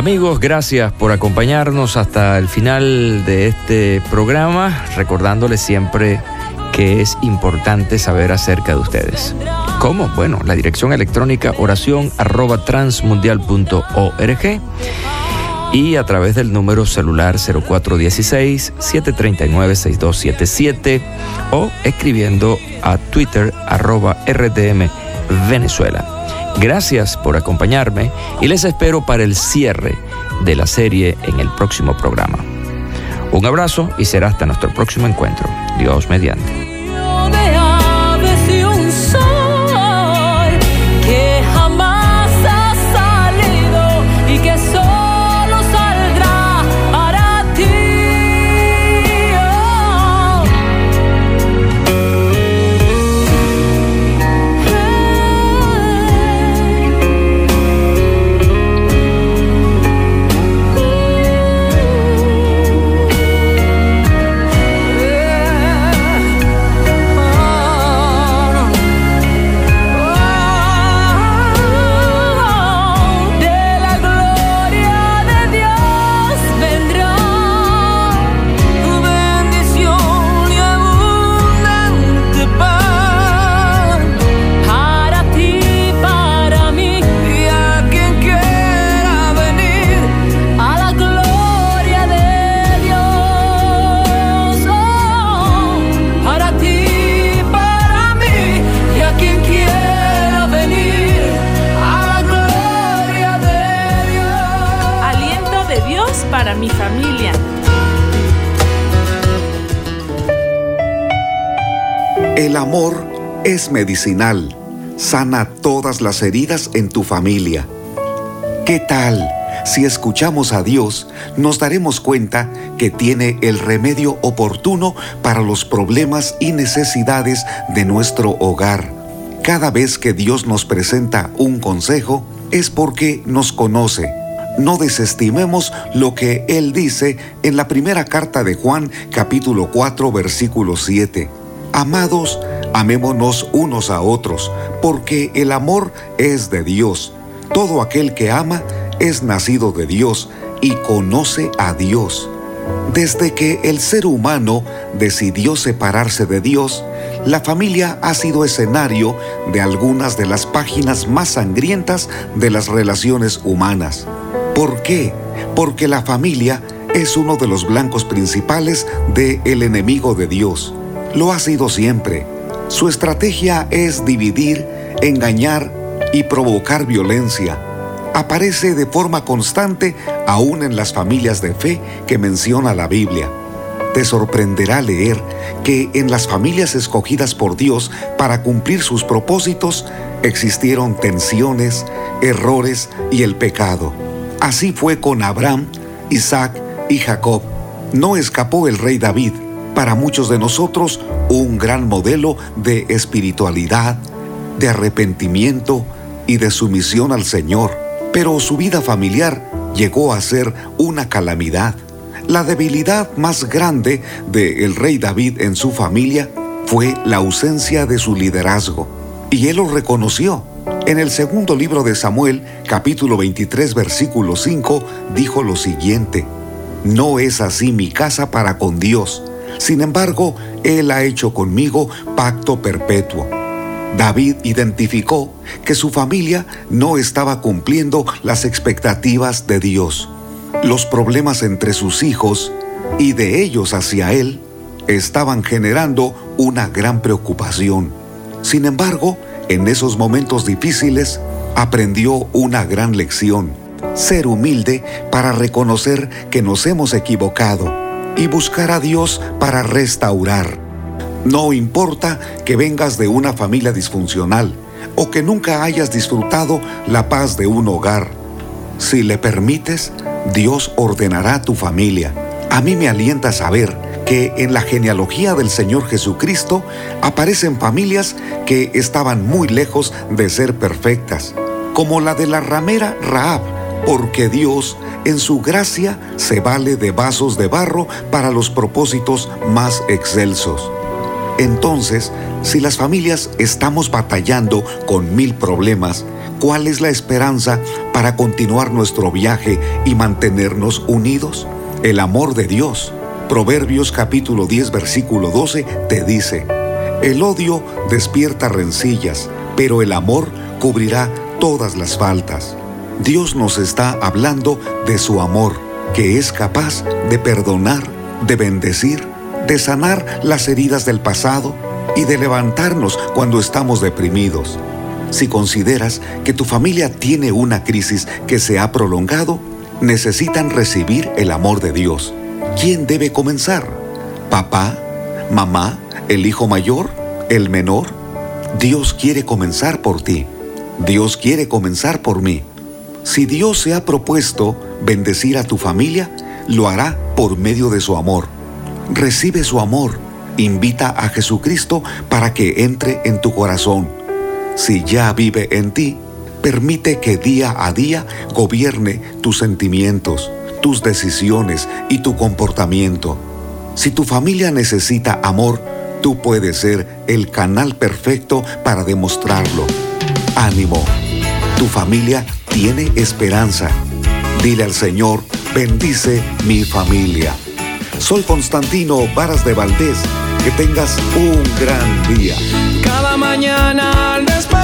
Amigos, gracias por acompañarnos hasta el final de este programa, recordándoles siempre que es importante saber acerca de ustedes. ¿Cómo? Bueno, la dirección electrónica oración arroba transmundial.org y a través del número celular 0416-739-6277 o escribiendo a Twitter arroba RTM Venezuela. Gracias por acompañarme y les espero para el cierre de la serie en el próximo programa. Un abrazo y será hasta nuestro próximo encuentro. Dios mediante. Medicinal, sana todas las heridas en tu familia. ¿Qué tal? Si escuchamos a Dios, nos daremos cuenta que tiene el remedio oportuno para los problemas y necesidades de nuestro hogar. Cada vez que Dios nos presenta un consejo, es porque nos conoce. No desestimemos lo que Él dice en la primera carta de Juan capítulo 4 versículo 7. Amados, amémonos unos a otros, porque el amor es de Dios. Todo aquel que ama es nacido de Dios y conoce a Dios. Desde que el ser humano decidió separarse de Dios, la familia ha sido escenario de algunas de las páginas más sangrientas de las relaciones humanas. ¿Por qué? Porque la familia es uno de los blancos principales de el enemigo de Dios. Lo ha sido siempre. Su estrategia es dividir, engañar y provocar violencia. Aparece de forma constante aún en las familias de fe que menciona la Biblia. Te sorprenderá leer que en las familias escogidas por Dios para cumplir sus propósitos existieron tensiones, errores y el pecado. Así fue con Abraham, Isaac y Jacob. No escapó el rey David para muchos de nosotros un gran modelo de espiritualidad, de arrepentimiento y de sumisión al Señor, pero su vida familiar llegó a ser una calamidad. La debilidad más grande del rey David en su familia fue la ausencia de su liderazgo, y él lo reconoció. En el segundo libro de Samuel, capítulo 23, versículo 5, dijo lo siguiente, No es así mi casa para con Dios, sin embargo, Él ha hecho conmigo pacto perpetuo. David identificó que su familia no estaba cumpliendo las expectativas de Dios. Los problemas entre sus hijos y de ellos hacia Él estaban generando una gran preocupación. Sin embargo, en esos momentos difíciles, aprendió una gran lección. Ser humilde para reconocer que nos hemos equivocado y buscar a Dios para restaurar. No importa que vengas de una familia disfuncional o que nunca hayas disfrutado la paz de un hogar. Si le permites, Dios ordenará tu familia. A mí me alienta saber que en la genealogía del Señor Jesucristo aparecen familias que estaban muy lejos de ser perfectas, como la de la ramera Raab, porque Dios en su gracia se vale de vasos de barro para los propósitos más excelsos. Entonces, si las familias estamos batallando con mil problemas, ¿cuál es la esperanza para continuar nuestro viaje y mantenernos unidos? El amor de Dios. Proverbios capítulo 10 versículo 12 te dice, el odio despierta rencillas, pero el amor cubrirá todas las faltas. Dios nos está hablando de su amor, que es capaz de perdonar, de bendecir, de sanar las heridas del pasado y de levantarnos cuando estamos deprimidos. Si consideras que tu familia tiene una crisis que se ha prolongado, necesitan recibir el amor de Dios. ¿Quién debe comenzar? ¿Papá? ¿Mamá? ¿El hijo mayor? ¿El menor? Dios quiere comenzar por ti. Dios quiere comenzar por mí. Si Dios se ha propuesto bendecir a tu familia, lo hará por medio de su amor. Recibe su amor, invita a Jesucristo para que entre en tu corazón. Si ya vive en ti, permite que día a día gobierne tus sentimientos, tus decisiones y tu comportamiento. Si tu familia necesita amor, tú puedes ser el canal perfecto para demostrarlo. Ánimo, tu familia tiene esperanza. Dile al Señor, bendice mi familia. Soy Constantino Varas de Valdés. Que tengas un gran día. Cada mañana al despertar,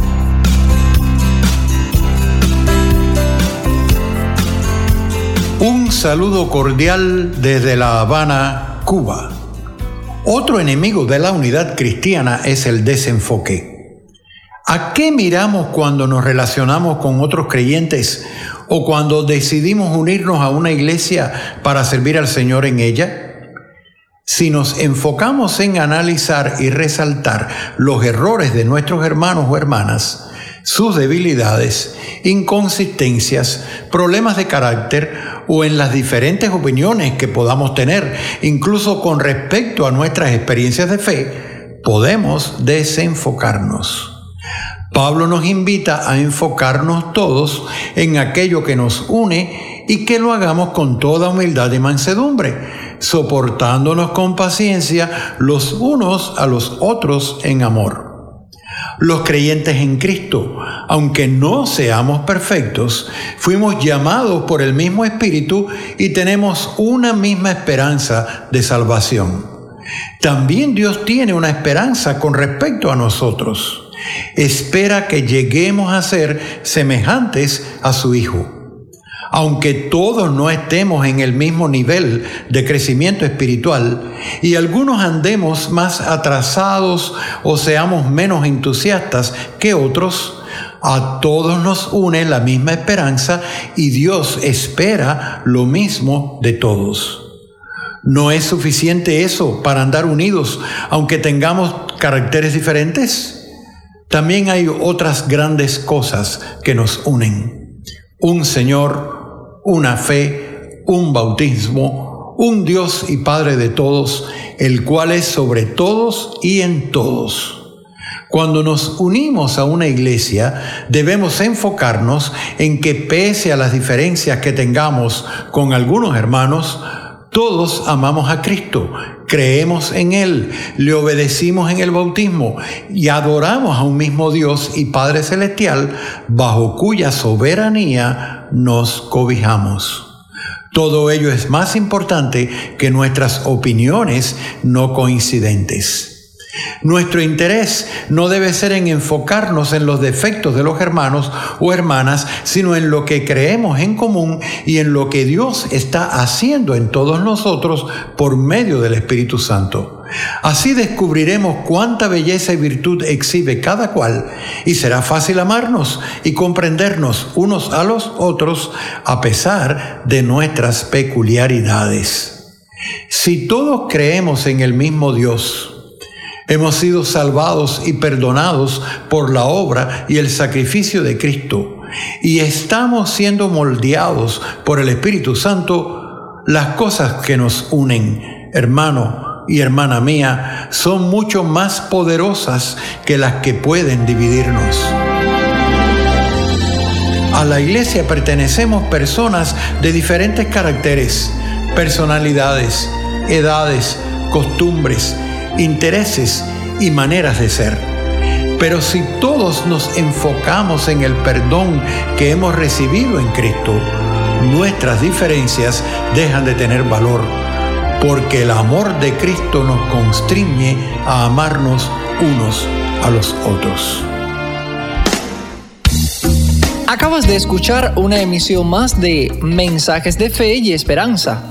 Un saludo cordial desde La Habana, Cuba. Otro enemigo de la unidad cristiana es el desenfoque. ¿A qué miramos cuando nos relacionamos con otros creyentes o cuando decidimos unirnos a una iglesia para servir al Señor en ella? Si nos enfocamos en analizar y resaltar los errores de nuestros hermanos o hermanas, sus debilidades, inconsistencias, problemas de carácter o en las diferentes opiniones que podamos tener, incluso con respecto a nuestras experiencias de fe, podemos desenfocarnos. Pablo nos invita a enfocarnos todos en aquello que nos une y que lo hagamos con toda humildad y mansedumbre, soportándonos con paciencia los unos a los otros en amor. Los creyentes en Cristo, aunque no seamos perfectos, fuimos llamados por el mismo Espíritu y tenemos una misma esperanza de salvación. También Dios tiene una esperanza con respecto a nosotros. Espera que lleguemos a ser semejantes a su Hijo aunque todos no estemos en el mismo nivel de crecimiento espiritual y algunos andemos más atrasados o seamos menos entusiastas que otros, a todos nos une la misma esperanza y Dios espera lo mismo de todos. ¿No es suficiente eso para andar unidos aunque tengamos caracteres diferentes? También hay otras grandes cosas que nos unen. Un Señor, una fe, un bautismo, un Dios y Padre de todos, el cual es sobre todos y en todos. Cuando nos unimos a una iglesia, debemos enfocarnos en que pese a las diferencias que tengamos con algunos hermanos, todos amamos a Cristo, creemos en Él, le obedecimos en el bautismo y adoramos a un mismo Dios y Padre Celestial bajo cuya soberanía nos cobijamos. Todo ello es más importante que nuestras opiniones no coincidentes. Nuestro interés no debe ser en enfocarnos en los defectos de los hermanos o hermanas, sino en lo que creemos en común y en lo que Dios está haciendo en todos nosotros por medio del Espíritu Santo. Así descubriremos cuánta belleza y virtud exhibe cada cual y será fácil amarnos y comprendernos unos a los otros a pesar de nuestras peculiaridades. Si todos creemos en el mismo Dios, Hemos sido salvados y perdonados por la obra y el sacrificio de Cristo. Y estamos siendo moldeados por el Espíritu Santo. Las cosas que nos unen, hermano y hermana mía, son mucho más poderosas que las que pueden dividirnos. A la iglesia pertenecemos personas de diferentes caracteres, personalidades, edades, costumbres, intereses y maneras de ser. Pero si todos nos enfocamos en el perdón que hemos recibido en Cristo, nuestras diferencias dejan de tener valor, porque el amor de Cristo nos constriñe a amarnos unos a los otros. Acabas de escuchar una emisión más de Mensajes de Fe y Esperanza